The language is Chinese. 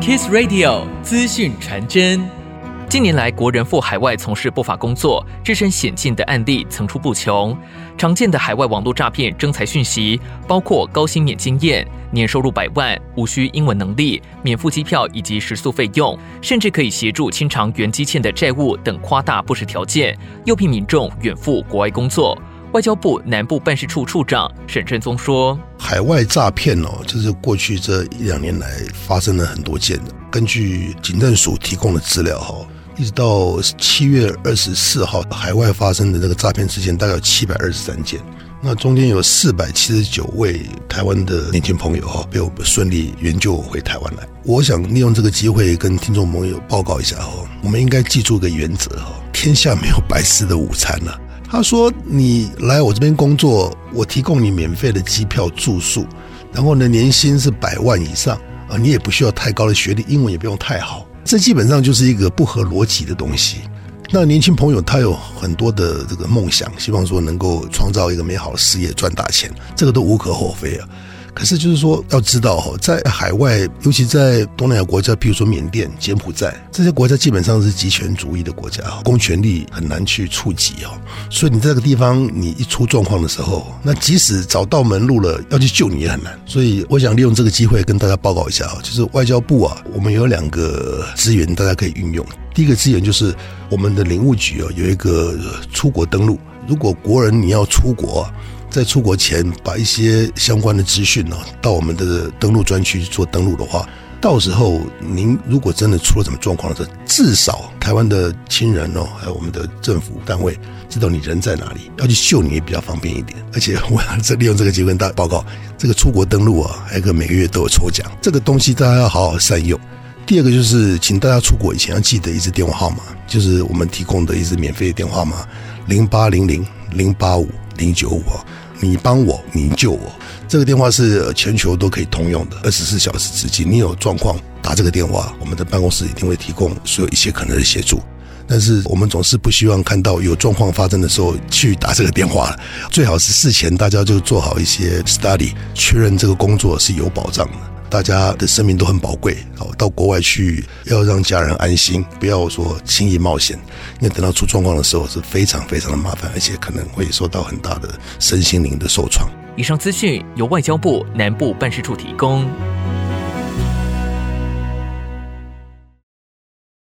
Kiss Radio 资讯传真。近年来，国人赴海外从事不法工作，置身险境的案例层出不穷。常见的海外网络诈骗征才讯息，包括高薪免经验、年收入百万、无需英文能力、免付机票以及食宿费用，甚至可以协助清偿原积欠的债务等夸大不实条件，诱骗民众远赴国外工作。外交部南部办事处处长沈振宗说：“海外诈骗哦，就是过去这一两年来发生了很多件的。根据警政署提供的资料哈。”一直到七月二十四号，海外发生的这个诈骗事件大概有七百二十三件，那中间有四百七十九位台湾的年轻朋友哈，被我们顺利援救回台湾来。我想利用这个机会跟听众朋友报告一下哈，我们应该记住一个原则哈，天下没有白吃的午餐呐。他说你来我这边工作，我提供你免费的机票住宿，然后呢年薪是百万以上啊，你也不需要太高的学历，英文也不用太好。这基本上就是一个不合逻辑的东西。那年轻朋友他有很多的这个梦想，希望说能够创造一个美好的事业，赚大钱，这个都无可厚非啊。可是，就是说，要知道哈，在海外，尤其在东南亚国家，比如说缅甸、柬埔寨这些国家，基本上是极权主义的国家，公权力很难去触及哦。所以，你在这个地方，你一出状况的时候，那即使找到门路了，要去救你也很难。所以，我想利用这个机会跟大家报告一下啊，就是外交部啊，我们有两个资源，大家可以运用。第一个资源就是我们的领务局啊，有一个出国登录，如果国人你要出国。在出国前，把一些相关的资讯呢，到我们的登录专区去做登录的话，到时候您如果真的出了什么状况的时候，至少台湾的亲人哦，还有我们的政府单位知道你人在哪里，要去救你也比较方便一点。而且我要再利用这个机会跟大家报告，这个出国登录啊，还有个每个月都有抽奖，这个东西大家要好好善用。第二个就是，请大家出国以前要记得一支电话号码，就是我们提供的一支免费的电话号码，零八零零零八五零九五你帮我，你救我。这个电话是全球都可以通用的，二十四小时之间，你有状况打这个电话，我们的办公室一定会提供所有一切可能的协助。但是我们总是不希望看到有状况发生的时候去打这个电话，最好是事前大家就做好一些 study，确认这个工作是有保障的。大家的生命都很宝贵，好，到国外去要让家人安心，不要说轻易冒险，因为等到出状况的时候是非常非常的麻烦，而且可能会受到很大的身心灵的受创。以上资讯由外交部南部办事处提供。